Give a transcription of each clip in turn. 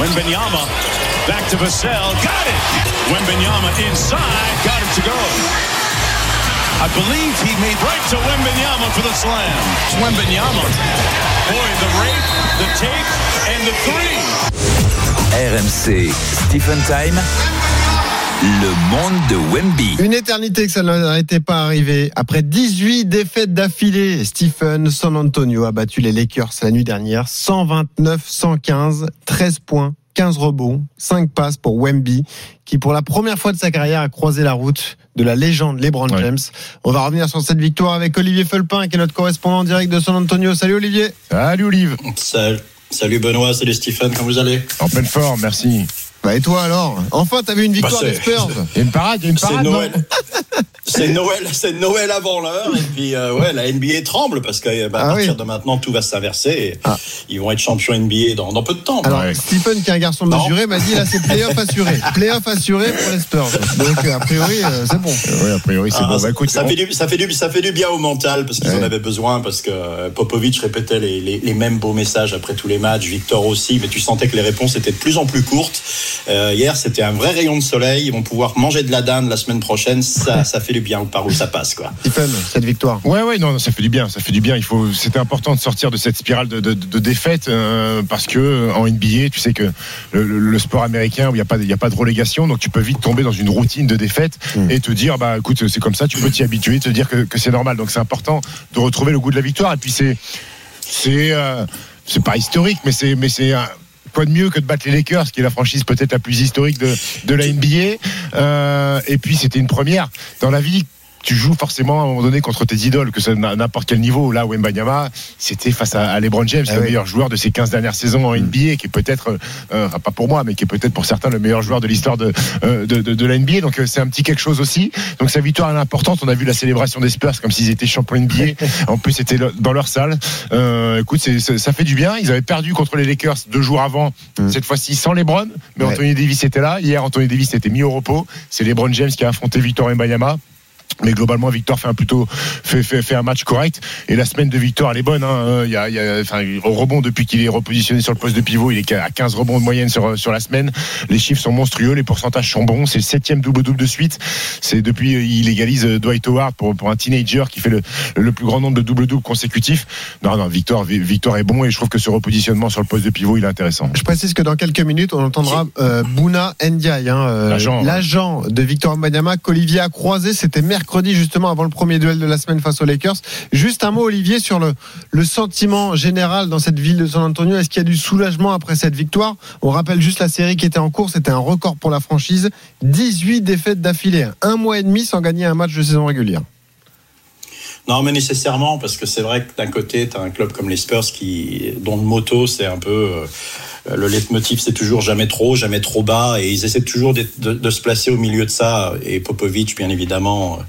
Wembenyama back to Vassell. Got it. Wembenyama inside. Got it to go. I believe he made right to Wembenyama for the slam. Wembenyama. Boy, the rape, the tape, and the three. RMC Stephen Time. Le monde de Wemby. Une éternité que ça n'était pas arrivé. Après 18 défaites d'affilée, Stephen San Antonio a battu les Lakers la nuit dernière. 129-115, 13 points, 15 rebonds, 5 passes pour Wemby, qui pour la première fois de sa carrière a croisé la route de la légende LeBron Ouais. James. On va revenir sur cette victoire avec Olivier Felpin, qui est notre correspondant en direct de San Antonio. Salut Olivier. Salut Olive. Salut, salut Benoît, salut Stephen, comment vous allez? En pleine forme, merci. Bah et toi alors? Enfin, t'as vu une victoire Bah, des c'est- Spurs. Il y a une parade, il y a une C'est parade. non Noël. C'est Noël, c'est Noël avant l'heure et puis euh, ouais la NBA tremble parce que bah, à Ah partir oui. de maintenant tout va s'inverser Ah. ils vont être champions NBA dans, dans peu de temps. Alors, Ouais. Stephen, qui est un garçon Non. mesuré, m'a dit là, c'est playoff assuré. Playoff assuré pour les Spurs. Donc, a priori, euh, c'est bon. Oui, a priori, c'est Ah, bon. ça, Bah, écoute, ça on- fait du, ça, fait du, ça fait du bien au mental parce qu'ils Ouais. en avaient besoin parce que euh, Popovic répétait les, les, les mêmes beaux messages après tous les matchs, Victor aussi, mais tu sentais que les réponses étaient de plus en plus courtes. Euh, hier, c'était un vrai rayon de soleil. Ils vont pouvoir manger de la dinde la semaine prochaine. Ça, ça fait du bien par où ça passe quoi. Stephen, cette victoire. Ouais, ouais, non, ça fait du bien, ça fait du bien. Il faut, c'était important de sortir de cette spirale de, de, de défaite euh, parce que en NBA, tu sais que le, le- le sport américain où il n'y a pas, il y a pas de relégation, donc tu peux vite tomber dans une routine de défaite Mm. et te dire, bah, écoute, c'est comme ça, tu peux t'y habituer, te dire que, que c'est normal. Donc c'est important de retrouver le goût de la victoire. Et puis c'est, c'est, euh, c'est pas historique, mais c'est, mais c'est un- Quoi de mieux que de battre les Lakers, qui est la franchise peut-être la plus historique de, de la NBA. Euh, et puis c'était une première dans la vie. Tu joues forcément à un moment donné contre tes idoles, que ce n'importe quel niveau. Là, Wembanyama, c'était face à, LeBron James, Ah le oui. meilleur joueur de ces 15 dernières saisons en NBA, qui est peut-être, euh, euh, pas pour moi, mais qui est peut-être pour certains le meilleur joueur de l'histoire de, euh, de, de, de la NBA. Donc euh, c'est un petit quelque chose aussi. Donc sa victoire elle est importante. On a vu la célébration des Spurs comme s'ils étaient champions NBA. En plus, c'était dans leur salle. Euh, écoute, ça fait du bien. Ils avaient perdu contre les Lakers deux jours avant. Mm. Cette fois-ci sans LeBron, mais Ouais. Anthony Davis était là. Hier, Anthony Davis était mis au repos. C'est LeBron James qui a affronté Victor Wembanyama. Mais globalement, Victor fait un plutôt fait, fait, fait un match correct. Et la semaine de Victor, elle est bonne. Hein. Euh, Il y a, il y a, enfin, au rebond depuis qu'il est repositionné sur le poste de pivot, il est à 15 rebonds de moyenne sur sur la semaine. Les chiffres sont monstrueux, les pourcentages sont bons. C'est le septième double double de suite. C'est depuis euh, il égalise euh, Dwight Howard pour pour un teenager qui fait le le plus grand nombre de double double consécutifs. Non, non, Victor, Victor est bon et je trouve que ce repositionnement sur le poste de pivot, il est intéressant. Je précise que dans quelques minutes, on entendra euh, Bouna Ndiaye, hein, euh, L'agent, de Victor Wembanyama qu'Olivier a croisé. C'était mercredi, justement, avant le premier duel de la semaine face aux Lakers. Juste un mot, Olivier, sur le, sentiment général dans cette ville de San Antonio. Est-ce qu'il y a du soulagement après cette victoire? On rappelle juste la série qui était en cours. C'était un record pour la franchise. 18 défaites d'affilée. Un mois et demi sans gagner un match de saison régulière. Non, mais nécessairement, parce que c'est vrai que d'un côté, tu as un club comme les Spurs qui, dont le motto, c'est un peu. euh, le leitmotiv, c'est toujours jamais trop, jamais trop bas, et ils essaient toujours de, se placer au milieu de ça. Et Popovic, bien évidemment, euh,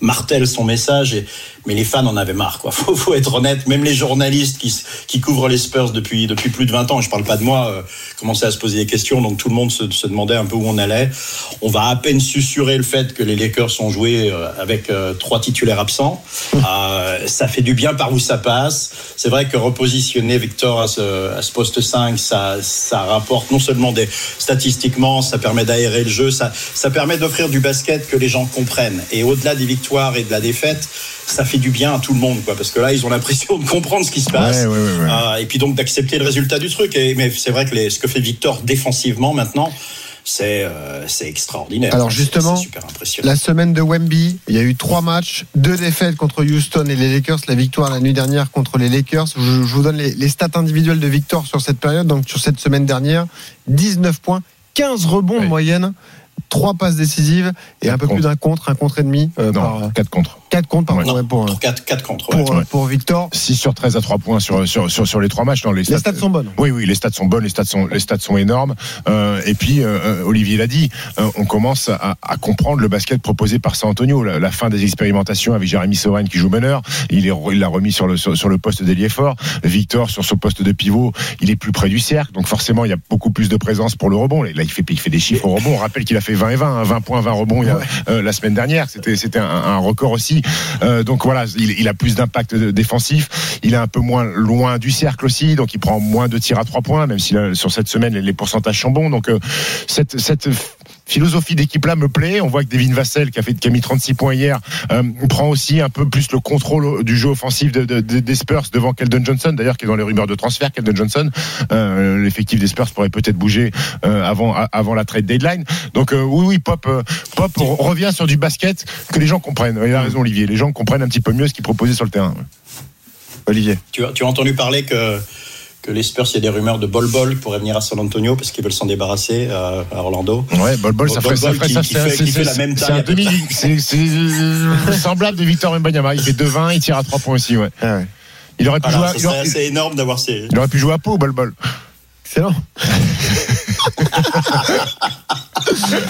martèle son message, et, mais les fans en avaient marre, quoi. Faut, faut être honnête. Même les journalistes qui, qui couvrent les Spurs depuis, depuis plus de 20 ans, je parle pas de moi, euh, commençaient à se poser des questions, donc tout le monde se, se demandait un peu où on allait. On va à peine susurrer le fait que les Lakers ont joué euh, avec euh, trois titulaires absents. Euh, ça fait du bien par où ça passe. C'est vrai que repositionner Victor à ce, à ce poste 5, ça, ça rapporte non seulement des statistiquement, ça permet d'aérer le jeu, ça, ça permet d'offrir du basket que les gens comprennent. Et au-delà des victoires et de la défaite, ça fait du bien à tout le monde, quoi, parce que là, ils ont l'impression de comprendre ce qui se passe. Ouais, ouais, ouais, ouais. Euh, et puis donc d'accepter le résultat du truc. Et, mais c'est vrai que les- ce que fait Victor défensivement maintenant, c'est euh, c'est extraordinaire. Alors, justement, c'est super impressionnant. La semaine de Wemby, il y a eu trois matchs, deux défaites contre Houston et les Lakers, la victoire la nuit dernière contre les Lakers. Je, je vous donne les, les stats individuelles de Victor sur cette période, donc sur cette semaine dernière, 19 points, 15 rebonds de Ouais. moyenne, trois passes décisives et un peu Quatre plus d'un contre, un contre et demi euh, par Non, 4 contre. 4 contre pardon, Ouais. ouais, pour, Pour 4, 4 contre. ouais. pour, ouais. pour Victor. 6 sur 13 à 3 points sur, sur, sur, sur les trois matchs. Non, les, Les stats sont bonnes. Oui, oui, les stats sont bonnes, les stats sont, les stats sont énormes. Euh, et puis, euh, euh, Olivier l'a dit, euh, on commence à, à comprendre le basket proposé par San Antonio. La, la fin des expérimentations avec Jérémy Soren qui joue meneur, il est- il l'a remis sur le, sur, sur le poste d'ailier fort. Victor sur son poste de pivot, il est plus près du cercle, donc forcément il y a beaucoup plus de présence pour le rebond. Là, il fait, il fait des chiffres au rebond. On rappelle qu'il a fait fait 20 et 20, 20 hein, points, 20 rebonds il y a, euh, la semaine dernière. C'était c'était un, un, record aussi. Euh, donc voilà, il, il a plus d'impact défensif. Il est un peu moins loin du cercle aussi, donc il prend moins de tirs à trois points, même si sur cette semaine les pourcentages sont bons. Donc cette cette philosophie d'équipe-là me plaît. On voit que Devin Vassell, qui a, fait, qui a mis 36 points hier, euh, prend aussi un peu plus le contrôle du jeu offensif de, de, des Spurs devant Keldon Johnson, d'ailleurs, qui est dans les rumeurs de transfert. Keldon Johnson, euh, l'effectif des Spurs pourrait peut-être bouger euh, avant, avant la trade deadline. Donc euh, oui, oui, Pop, euh, Pop revient sur du basket que les gens comprennent. Il a raison, Olivier. Les gens comprennent un petit peu mieux ce qu'il proposait sur le terrain. Olivier. Tu as, tu as entendu parler que que les Spurs, il y a des rumeurs de Bol Bol pourrait venir à San Antonio parce qu'ils veulent s'en débarrasser à, Orlando. Ouais, Bol Bol, ça, ferait, ça, qui, ça, fait, la même taille. C'est semblable de Victor Mbanyama. Il fait 2-20, il tire à 3 points aussi, ouais. Ah ouais. Il aurait pu Alors, jouer. C'est assez énorme d'avoir ces. Il aurait pu jouer à Pau, Bol Bol. Excellent.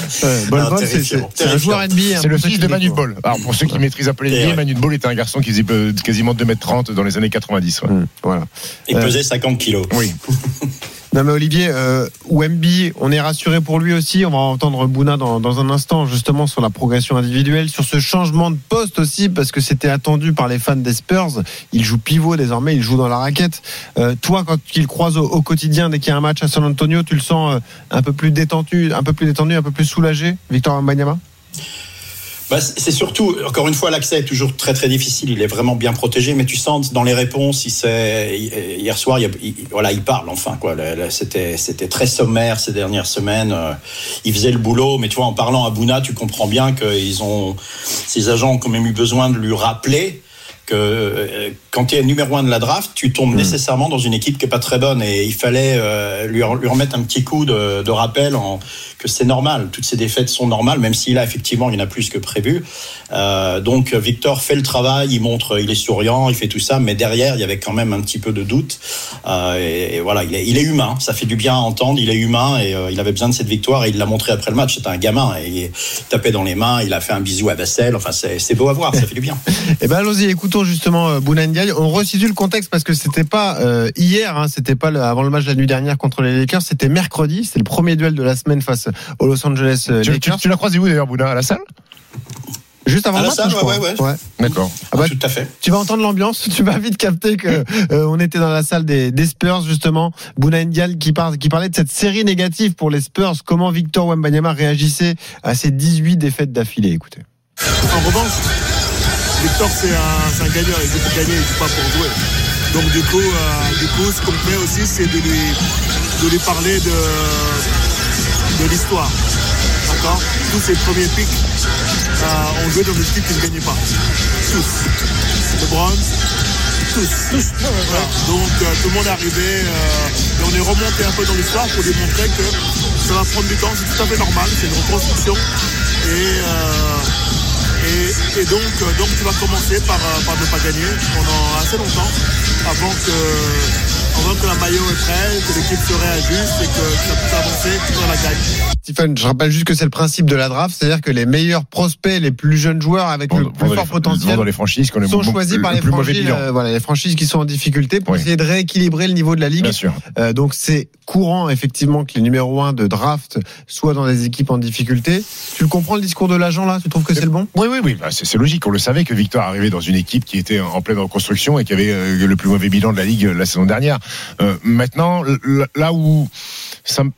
C'est un joueur NBA. C'est le fils de Manu Bol. Alors, pour ceux qui maîtrisent un peu les NBA, Manu Bol était un garçon qui faisait quasiment 2m30 dans les années 90. Ouais. Voilà. Il pesait 50 kilos. Oui. Non mais Olivier, euh, Wemby, on est rassuré pour lui aussi. On va entendre Bouna dans, un instant justement sur la progression individuelle, sur ce changement de poste aussi parce que c'était attendu par les fans des Spurs. Il joue pivot désormais, il joue dans la raquette. Euh, toi, quand il croise au, au quotidien dès qu'il y a un match à San Antonio, tu le sens euh, un peu plus détendu, un peu plus détendu, un peu plus soulagé, Victor Mbanyama bah, c'est surtout, encore une fois, l'accès est toujours très très difficile. Il est vraiment bien protégé, mais tu sens dans les réponses, il hier soir, il, voilà, il parle enfin quoi. C'était c'était très sommaire ces dernières semaines. Euh, il faisait le boulot, mais tu vois, en parlant à Bouna, tu comprends bien qu'ils ont, ces agents ont quand même eu besoin de lui rappeler que euh, quand tu es numéro un de la draft, tu tombes hmm. nécessairement dans une équipe qui est pas très bonne et il fallait euh, lui, lui, remettre un petit coup de, de rappel en, que c'est normal. Toutes ces défaites sont normales, même si là effectivement il y en a plus que prévu. Euh, donc Victor fait le travail, il montre, il est souriant, il fait tout ça, mais derrière il y avait quand même un petit peu de doute. Euh, et, et, voilà, il est, il est, humain, ça fait du bien à entendre. Il est humain et il avait besoin de cette victoire et il l'a montré après le match. C'était un gamin et il tapait dans les mains, il a fait un bisou à Vassel. Enfin c'est beau à voir, ça fait du bien. et eh ben allons-y, écoutons justement euh, Bounandiaï. On resitue le contexte parce que c'était pas euh, hier, hein, c'était pas le, avant le match de la nuit dernière contre les Lakers, c'était mercredi, c'était le premier duel de la semaine face aux Los Angeles euh, Lakers. Tu, tu l'as croisé où d'ailleurs, Bouna, à la salle? Juste avant à le match, salle, ouais, ouais, ouais. D'accord. Ah bah, tout à fait. Tu vas entendre l'ambiance. Tu vas vite capter que euh, on était dans la salle des, des Spurs justement. Bouna Ndial qui, parle, qui parlait de cette série négative pour les Spurs. Comment Victor Wembanyama réagissait à ces 18 défaites d'affilée? Écoutez. En revanche, Victor c'est un, un gagnant. Il veut pour gagner, il joue pas pour jouer. Donc du coup, euh, du coup, ce qu'on fait aussi, c'est de lui, de lui parler de de l'histoire. D'accord? Tous ces premiers pics euh, ont joué dans des équipes qui ne gagnaient pas. Tous. LeBron, tous. tous. Voilà. Donc euh, tout le monde est arrivé et on est remonté un peu dans l'histoire pour lui montrer que ça va prendre du temps, c'est tout à fait normal, c'est une reconstruction. Et, et, donc, donc tu vas commencer par, par ne pas gagner pendant assez longtemps avant que voit que la maillot est prête, que l'équipe se réajuste et que ça puisse avancer dans la gagne. Stephen, je rappelle juste que c'est le principe de la draft, c'est-à-dire que les meilleurs prospects, les plus jeunes joueurs avec le plus fort potentiel dans les franchises sont choisis par les franchises, euh, voilà, les franchises qui sont en difficulté pour oui. essayer de rééquilibrer le niveau de la ligue. Bien sûr. Euh, donc c'est courant effectivement que les numéros 1 de draft soient dans des équipes en difficulté. Tu le comprends le discours de l'agent là? Tu trouves que c'est le bon? Oui, oui, oui. Bah, c'est logique. On le savait que Victor arrivait dans une équipe qui était en pleine reconstruction et qui avait euh, le plus mauvais bilan de la ligue la saison dernière. Maintenant, là où ça me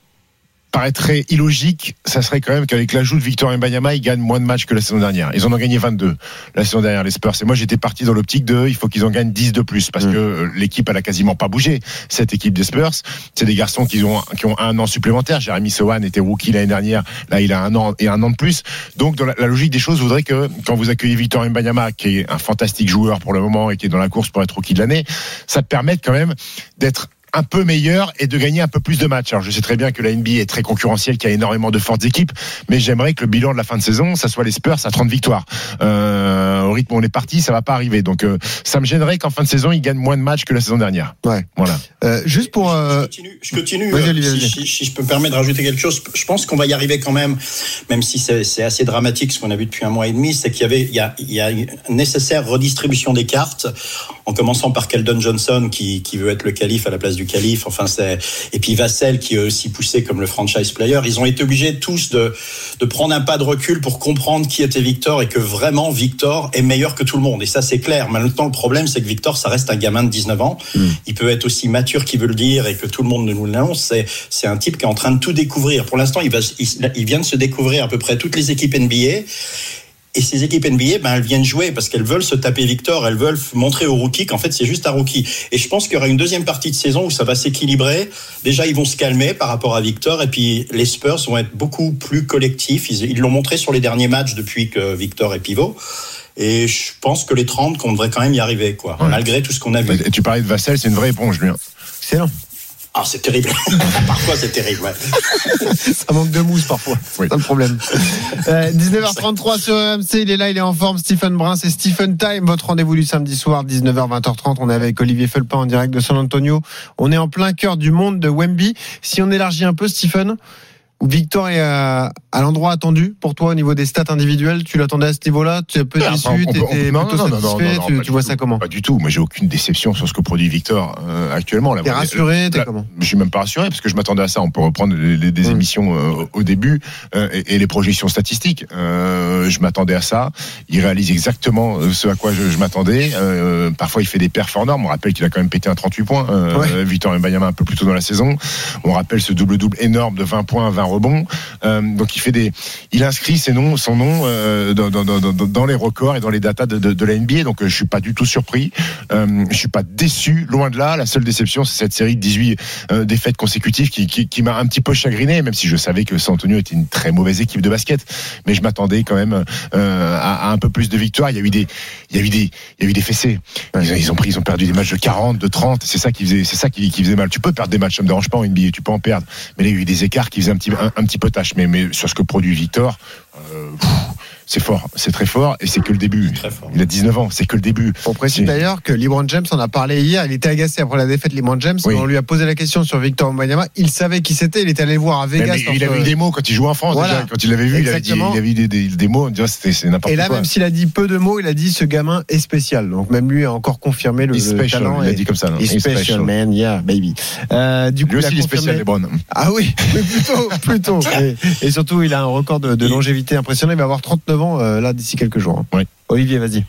paraîtrait illogique, ça serait quand même qu'avec l'ajout de Victor Mbanyama, ils gagnent moins de matchs que la saison dernière. Ils en ont gagné 22 la saison dernière, les Spurs. Et moi, j'étais parti dans l'optique de, il faut qu'ils en gagnent 10 de plus, parce mmh. que l'équipe, elle a quasiment pas bougé. Cette équipe des Spurs, c'est des garçons qui ont, qui ont un an supplémentaire. Jérémy Sohan était rookie l'année dernière. Là, il a un an et un an de plus. Donc, dans la, la logique des choses voudrait que, quand vous accueillez Victor Mbanyama, qui est un fantastique joueur pour le moment et qui est dans la course pour être rookie de l'année, ça te permette quand même d'être un peu meilleur et de gagner un peu plus de matchs. Alors je sais très bien que la NBA est très concurrentielle, qu'il y a énormément de fortes équipes, mais j'aimerais que le bilan de la fin de saison, ça soit les Spurs à 30 victoires. Euh, au rythme où on est parti, ça va pas arriver. Donc euh, ça me gênerait qu'en fin de saison, ils gagnent moins de matchs que la saison dernière. Ouais. Voilà. Euh, juste pour. Je continue. Je, continue -y. Si, si, je peux me permettre de rajouter quelque chose, je pense qu'on va y arriver quand même, même si c'est assez dramatique ce qu'on a vu depuis un mois et demi, c'est qu'il y avait, il y a, il y a une nécessaire redistribution des cartes, en commençant par Keldon Johnson qui, qui veut être le calife à la place du du calife. Enfin, c'est et puis Vassel qui est aussi poussé comme le franchise player. Ils ont été obligés tous de de prendre un pas de recul pour comprendre qui était Victor et que vraiment Victor est meilleur que tout le monde. Et ça, c'est clair. Maintenant, le problème, c'est que Victor, ça reste un gamin de 19 ans. Il peut être aussi mature qu'il veut le dire et que tout le monde ne nous l'annonce. C'est c'est un type qui est en train de tout découvrir. Pour l'instant, il va il, il vient de se découvrir à peu près toutes les équipes NBA. Et ces équipes NBA, ben, elles viennent jouer parce qu'elles veulent se taper Victor, elles veulent montrer aux rookies qu'en fait c'est juste un rookie. Et je pense qu'il y aura une deuxième partie de saison où ça va s'équilibrer. Déjà, ils vont se calmer par rapport à Victor, et puis les Spurs vont être beaucoup plus collectifs. Ils l'ont montré sur les derniers matchs depuis que Victor est pivot. Et je pense que les 30, qu'on devrait quand même y arriver, quoi, malgré tout ce qu'on a vu. Et tu parlais de Vassel, c'est une vraie éponge, lui. hein. Excellent. Ah, c'est terrible. Parfois, c'est terrible. Ouais. Ça manque de mousse parfois. Oui. C'est ça le problème. Euh, 19h33 sur RMC, il est là, il est en forme. Stephen Brun, c'est Stephen Time, votre rendez-vous du samedi soir, 19h, 20h30. On est avec Olivier Felpin en direct de San Antonio. On est en plein cœur du monde de Wemby. Si on élargit un peu, Stephen, Victor est à, à l'endroit attendu pour toi au niveau des stats individuelles? Tu l'attendais à ce niveau-là? Tu es un peu Enfin, déçu? Tu étais plutôt non, non, non, Tu, vois tout. ça comment? Pas du tout. Moi, j'ai aucune déception sur ce que produit Victor euh, actuellement. T'es rassuré? T'es comment? Je suis même pas rassuré parce que je m'attendais à ça. On peut reprendre les- les- des Mm. émissions euh, au début euh, et, et les projections statistiques. Je m'attendais à ça. Il réalise exactement ce à quoi je, je m'attendais. Parfois, il fait des perfs hors normes. On rappelle qu'il a quand même pété un 38 points. Ouais. Victor Mbayama un peu plus tôt dans la saison. On rappelle ce double double énorme de 20 points, 20 rebonds. Euh, donc, il fait des, il inscrit ses noms, son nom euh, dans, dans, dans, dans- dans les records et dans les datas de, de, de la NBA. Donc, euh, je suis pas du tout surpris. Euh, je suis pas déçu. Loin de là. La seule déception, c'est cette série de 18 euh, défaites consécutives qui, qui, qui m'a un petit peu chagriné, même si je savais que San Antonio était une très mauvaise équipe de basket. Mais je m'attendais quand même à, à un peu plus de victoires. Il y a eu des, il y a eu des, il y a eu des fessées. Ils, ont- ils ont pris, ils ont perdu des matchs de 40, de 30. C'est ça qui faisait, c'est ça qui, qui faisait mal. Tu peux perdre des matchs, ça me dérange pas en NBA. Tu peux en perdre. Mais là, il y a eu des écarts qui faisaient un petit, un, petit peu tâche. Mais, sur ce que produit Victor, euh, c'est fort, c'est très fort et c'est que le début. Il a 19 ans, c'est que le début. On précise d'ailleurs que LeBron James en a parlé hier. Il était agacé après la défaite de LeBron James. Oui. On lui a posé la question sur Victor Wembanyama. Il savait qui c'était. Il était allé le voir à Vegas. mais il avait eu des mots quand il jouait en France. Voilà. déjà. Quand il l'avait vu, il Exactement. il avait eu des, des- des mots. C'était c'est n'importe Et là, quoi. même s'il a dit peu de mots, il a dit ce gamin est spécial. Donc même lui a encore confirmé le, le special, talent. il a dit comme ça. non? He's special, man, yeah, baby. Euh, du coup, Lui il aussi, il est confirmé- spécial, Lebron. Ah oui, mais plutôt, plutôt. Et, et surtout, il a un record de, de longévité impressionnant. Il va avoir 39 euh, là d'ici quelques jours. Oui. Olivier, vas-y.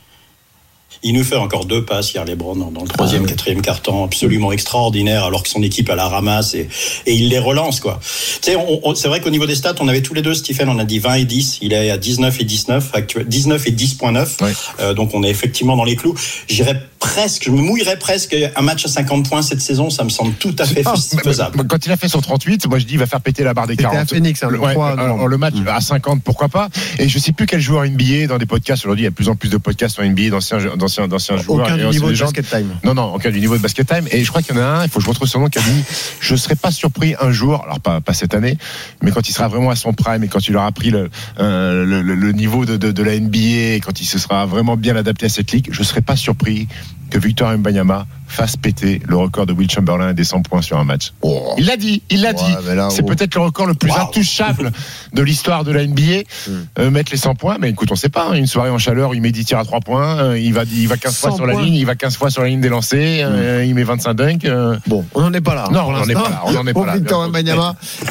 Il nous fait encore deux passes hier, Lebron, dans dans le troisième, quatrième quart-temps, absolument extraordinaire, alors que son équipe à la ramasse et, et il les relance, quoi. Tu sais, c'est vrai qu'au niveau des stats, on avait tous les deux, Stephen, on a dit 20 et 10, il est à 19 et 19, actuel, 19 et 10.9, Ouais. Euh, donc on est effectivement dans les clous. J'irais presque, je me mouillerais presque, un match à 50 points cette saison, ça me semble tout à fait Ah, faisable. mais- mais Quand il a fait son 38, moi je dis il va faire péter la barre des C'était 40. à Phoenix, hein, le Ouais, 3 alors, novembre. le match à 50, pourquoi pas Et je sais plus quel joueur NBA dans des podcasts. Aujourd'hui, il y a de plus en plus de podcasts en NBA d'anciens d'anciens d'anciens joueurs. Aucun du niveau de basket time. Non, non, aucun du niveau de basket time. Et je crois qu'il y en a un, il faut que je retrouve son nom, qui a dit Je serais pas surpris un jour, alors pas, pas cette année, mais quand il sera vraiment à son prime et quand il aura pris le, euh, le, le- le niveau de, de, de la NBA et quand il se sera vraiment bien adapté à cette ligue, je serais pas surpris que Victor Mbanyama fasse péter le record de Will Chamberlain des 100 points sur un match. Il l'a dit, il l'a Ouais, dit. là, C'est oh. peut-être le record le plus Wow. intouchable de l'histoire de la NBA. Hmm. Euh, mettre les 100 points, mais écoute, on sait pas. hein, une soirée en chaleur, il met 10 tirs à 3 points, euh, il va, il va 15 fois 100 sur la points. ligne, il va 15 fois sur la ligne des lancers, euh, il met 25 dunks. euh, Bon, on n'en est pas là. Non, on n'en est pas là, on n'en est pas là, Victor.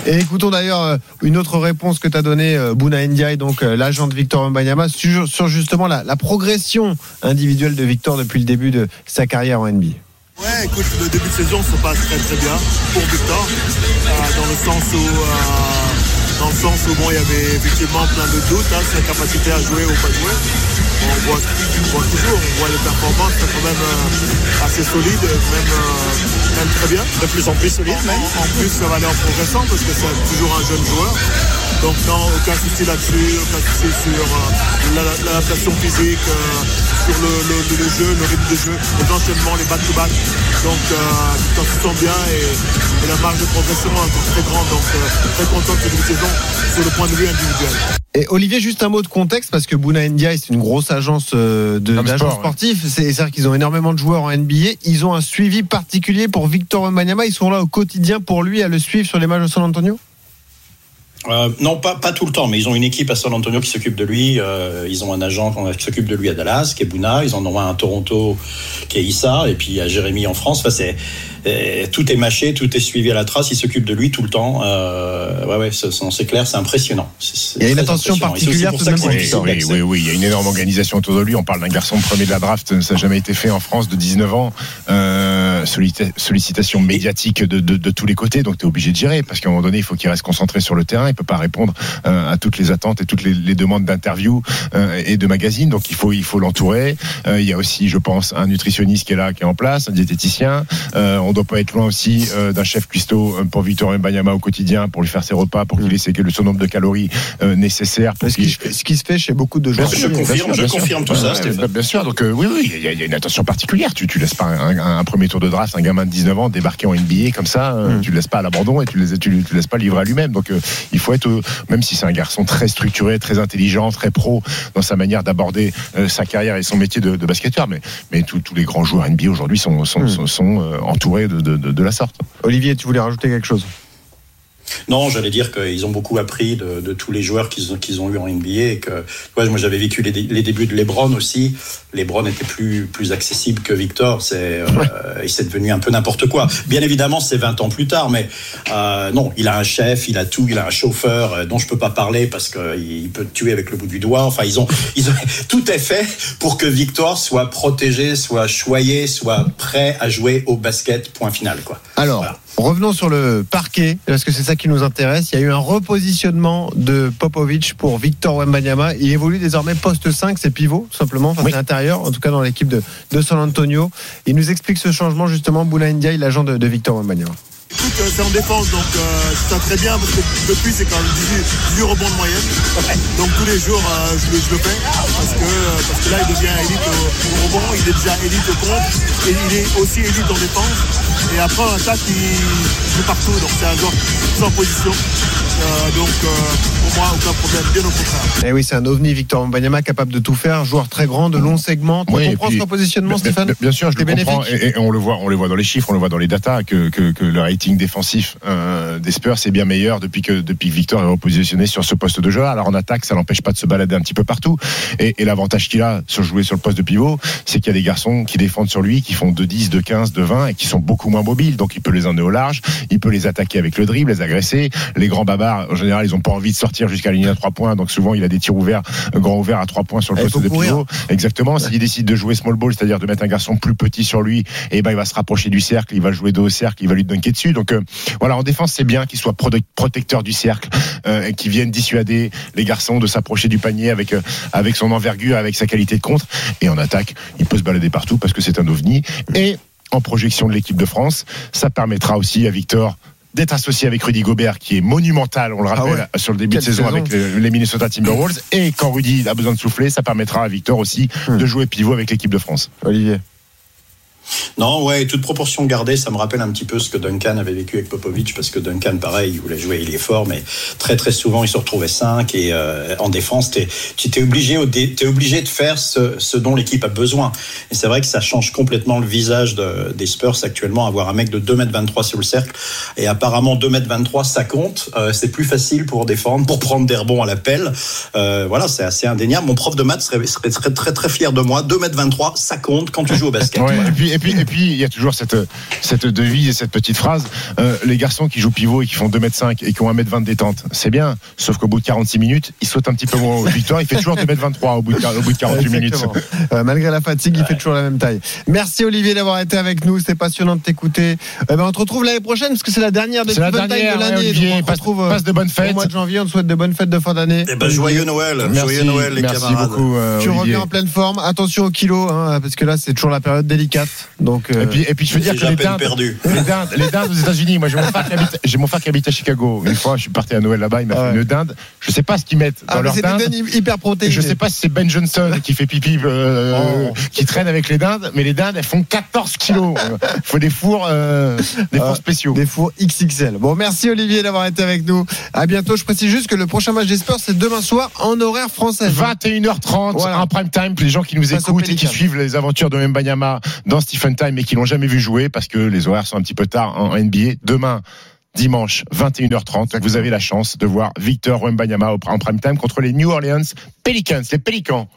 Et écoutons d'ailleurs euh, une autre réponse que t'as donnée, euh, Bouna Ndiaye, donc euh, l'agent de Victor Wembanyama, sur, sur justement la, la progression individuelle de Victor depuis le début de sa carrière en NBA. Ouais, écoute, le début de saison se passe très très bien pour Victor, euh, dans le sens où, euh, dans le sens où bon, il y avait effectivement plein de doutes, hein, sa capacité à jouer ou pas jouer. On voit, on voit toujours, on voit les performances quand même euh, assez solides, même, même très bien. De plus en plus solide, En, même. en plus, ça va aller en progressant parce que c'est toujours un jeune joueur. Donc non, aucun souci là-dessus, aucun souci sur euh, la- l'adaptation physique, euh, sur le, le- le jeu, le rythme de jeu, les enchaînements, les back-to-back. Donc euh, tout se sent bien et, et la marge de progression est encore très grande. Donc euh, très content de cette saison sur le point de vue individuel. Et Olivier, juste un mot de contexte, parce que Bouna Ndiaye, c'est une grosse agence d'agents sport, sportifs. C'est-à-dire qu'ils ont énormément de joueurs en NBA. Ils ont un suivi particulier pour Victor Wembanyama. Ils sont là au quotidien pour lui à le suivre sur les matchs de San Antonio? Euh, non, pas, pas tout le temps, mais ils ont une équipe à San Antonio qui s'occupe de lui. Euh, ils ont un agent qui s'occupe de lui à Dallas, qui est Bouna. Ils en ont un à Toronto, qui est Issa. Et puis il y a Jérémy en France. Enfin, c'est, euh, tout est mâché, tout est suivi à la trace. Il s'occupe de lui tout le temps. Euh, ouais, ouais, c'est, c'est clair, c'est impressionnant. Il y a une attention particulière pour ça de que oui, d'accès. oui, oui, il y a une énorme organisation autour de lui. On parle d'un garçon de premier de la draft, ça n'a jamais été fait en France de 19 ans. Euh, sollicita- sollicitation médiatique de, de, de tous les côtés, donc tu es obligé de gérer parce qu'à un moment donné, il faut qu'il reste concentré sur le terrain. Il peut pas répondre euh, à toutes les attentes et toutes les, les demandes d'interviews euh, et de magazines. Donc il faut il faut l'entourer. Euh, il y a aussi, je pense, un nutritionniste qui est là, qui est en place, un diététicien. Euh, on doit pas être loin aussi euh, d'un chef cuistot euh, pour Victor Mbanyama au quotidien, pour lui faire ses repas, pour qu'il ait ses- le son nombre de calories euh, nécessaires. Pour Ce qui, qu'il- ce qui se fait chez beaucoup de Bien joueurs. Je bien confirme, sûr, je bien sûr. confirme tout ça, Bien sûr, donc euh, oui, oui, il y, a- il y a une attention particulière. Tu, tu laisses pas un, un- un premier tour de un gamin de 19 ans débarquer en NBA comme ça, euh, Mm. tu le laisses pas à l'abandon et tu le, tu, laisses pas livrer à lui-même. Donc euh, il faut être, euh, même si c'est un garçon très structuré, très intelligent, très pro dans sa manière d'aborder euh, sa carrière et son métier de, de basketteur, mais, mais tous les grands joueurs NBA aujourd'hui sont, sont, Mm. sont, sont, entourés de, de, de la sorte. Olivier, tu voulais rajouter quelque chose? Non, j'allais dire qu'ils ont beaucoup appris de, de tous les joueurs qu'ils ont, qu'ils ont eu en NBA et que, ouais, moi j'avais vécu les, les débuts de LeBron aussi. LeBron était plus, plus accessible que Victor. C'est, euh, c'est devenu un peu n'importe quoi. Bien évidemment, c'est 20 ans plus tard, mais euh, non, il a un chef, il a tout, il a un chauffeur euh, dont je peux pas parler parce qu'il il peut te tuer avec le bout du doigt. Enfin, ils ont, ils ont, tout est fait pour que Victor soit protégé, soit choyé, soit prêt à jouer au basket. Point final, quoi. Alors, Voilà. Revenons sur le parquet, parce que c'est ça qui nous intéresse. Il y a eu un repositionnement de Popovic pour Victor Wembanyama. Il évolue désormais poste 5, c'est pivot, tout simplement, enfin, Oui. c'est intérieur, en tout cas dans l'équipe de, de San Antonio. Il nous explique ce changement, justement, Boula Ndiaye, l'agent de, de Victor Wembanyama. Écoute, euh, c'est en défense, donc euh, c'est très bien parce que depuis c'est quand même 18, 18 rebonds de moyenne. Donc tous les jours euh, je, le, je le fais parce que, euh, parce que là il devient élite au, au rebond, il est déjà élite au contre et il est aussi élite en défense. Et après en attaque il joue partout, donc c'est un joueur sans position. Euh, donc euh, pour moi aucun problème, bien au contraire. Eh oui, c'est un ovni, Victor Wembanyama, capable de tout faire, joueur très grand, de longs segments. Tu Oui, et comprends puis- ce repositionnement, Bien- Stéphane bien, bien sûr, je le comprends. Et, et on le voit, on le voit dans les chiffres, on le voit dans les datas que, que, que le rating défensif euh, des Spurs est bien meilleur depuis que depuis que Victor est repositionné sur ce poste de joueur. Alors en attaque, ça l'empêche pas de se balader un petit peu partout. Et, et l'avantage qu'il a sur jouer sur le poste de pivot, c'est qu'il y a des garçons qui défendent sur lui, qui font de 10, de 15, de 20 et qui sont beaucoup moins mobiles. Donc il peut les emmener au large, il peut les attaquer avec le dribble, les agresser. Les grands babards, en général, ils ont pas envie de sortir jusqu'à la ligne à trois points. Donc souvent, il a des tirs ouverts, euh, grands ouverts à trois points sur le Eh, poste de pivot. Exactement. S'il décide de jouer small ball, c'est-à-dire de mettre un garçon plus petit sur lui, et ben il va se rapprocher du cercle, il va jouer dos au cercle, il va lui dunker dessus. Donc euh, voilà, en défense c'est bien qu'il soit prote- protecteur du cercle, euh, et qu'il vienne dissuader les garçons de s'approcher du panier avec euh, avec son envergure, avec sa qualité de contre. Et en attaque, il peut se balader partout parce que c'est un ovni. Et en projection de l'équipe de France, ça permettra aussi à Victor d'être associé avec Rudy Gobert qui est monumental, on le rappelle, Ah ouais. sur le début Quelle de saison, saison. avec les, les Minnesota Timberwolves. Et quand Rudy a besoin de souffler, ça permettra à Victor aussi Hmm. de jouer pivot avec l'équipe de France. Olivier. Non, ouais, toute proportion gardée, ça me rappelle un petit peu ce que Duncan avait vécu avec Popovic, parce que Duncan, pareil, il voulait jouer, il est fort, mais très très souvent, il se retrouvait 5 et euh, en défense, t'es, tu t'es obligé, au dé- t'es obligé de faire ce, ce dont l'équipe a besoin. Et c'est vrai que ça change complètement le visage de- des Spurs actuellement, avoir un mec de 2m23 sur le cercle, et apparemment 2m23, ça compte, Euh, c'est plus facile pour défendre, pour prendre des rebonds à l'appel. Euh, voilà, c'est assez indéniable. Mon prof de maths serait, serait, serait très très fier de moi. 2m23, ça compte quand tu joues au basket. Ouais, Voilà. et puis et puis et puis il y a toujours cette cette devise et cette petite phrase euh, les garçons qui jouent pivot et qui font 2 m 5 et qui ont 1 m 20 de détente c'est bien sauf qu'au bout de 46 minutes ils sautent un petit peu moins. Victor il fait toujours 2 m 23 au bout de, au bout de 48 minutes. Euh, malgré la fatigue, il fait toujours la même taille. Merci Olivier d'avoir été avec nous. C'était passionnant de t'écouter. Eh ben, on te retrouve l'année prochaine parce que c'est la dernière de la dernière de ouais, l'année. Olivier Donc, on te passe, retrouve euh, passe de bonnes au fêtes mois de janvier. On te souhaite de bonnes fêtes de fin d'année. Eh ben, joyeux Noël, merci joyeux Noël les merci camarades. beaucoup euh, Tu Olivier. reviens en pleine forme. Attention au kilo, hein, parce que là, c'est toujours la période délicate. Donc, euh, Et puis, et puis je veux dire que les dindes, perdu. les dindes, les dindes aux États-Unis, moi j'ai mon frère qui habite, j'ai mon frère qui habite à Chicago. Une fois, je suis parti à Noël là-bas, il m'a Ah fait ouais. une dinde. Je sais pas ce qu'ils mettent dans ah, mais leur c'est des dinde. dindes hyper protéinées. Je sais pas si c'est Ben Johnson qui fait pipi, euh, Oh. qui traîne avec les dindes, mais les dindes elles font 14 kilos. Il faut des fours, euh, des fours spéciaux. Des fours XXL. Bon, merci Olivier d'avoir été avec nous. À bientôt. Je précise juste que le prochain match des Spurs, c'est demain soir en horaire français. 21h30 Voilà. en prime time pour les gens qui nous Face écoutent et qui suivent les aventures de Mbanyama dans Stephen Time et qui l'ont jamais vu jouer parce que les horaires sont un petit peu tard en NBA. Demain dimanche 21h30. Vous avez la chance de voir Victor Wembanyama en prime time contre les New Orleans Pelicans, les Pélicans.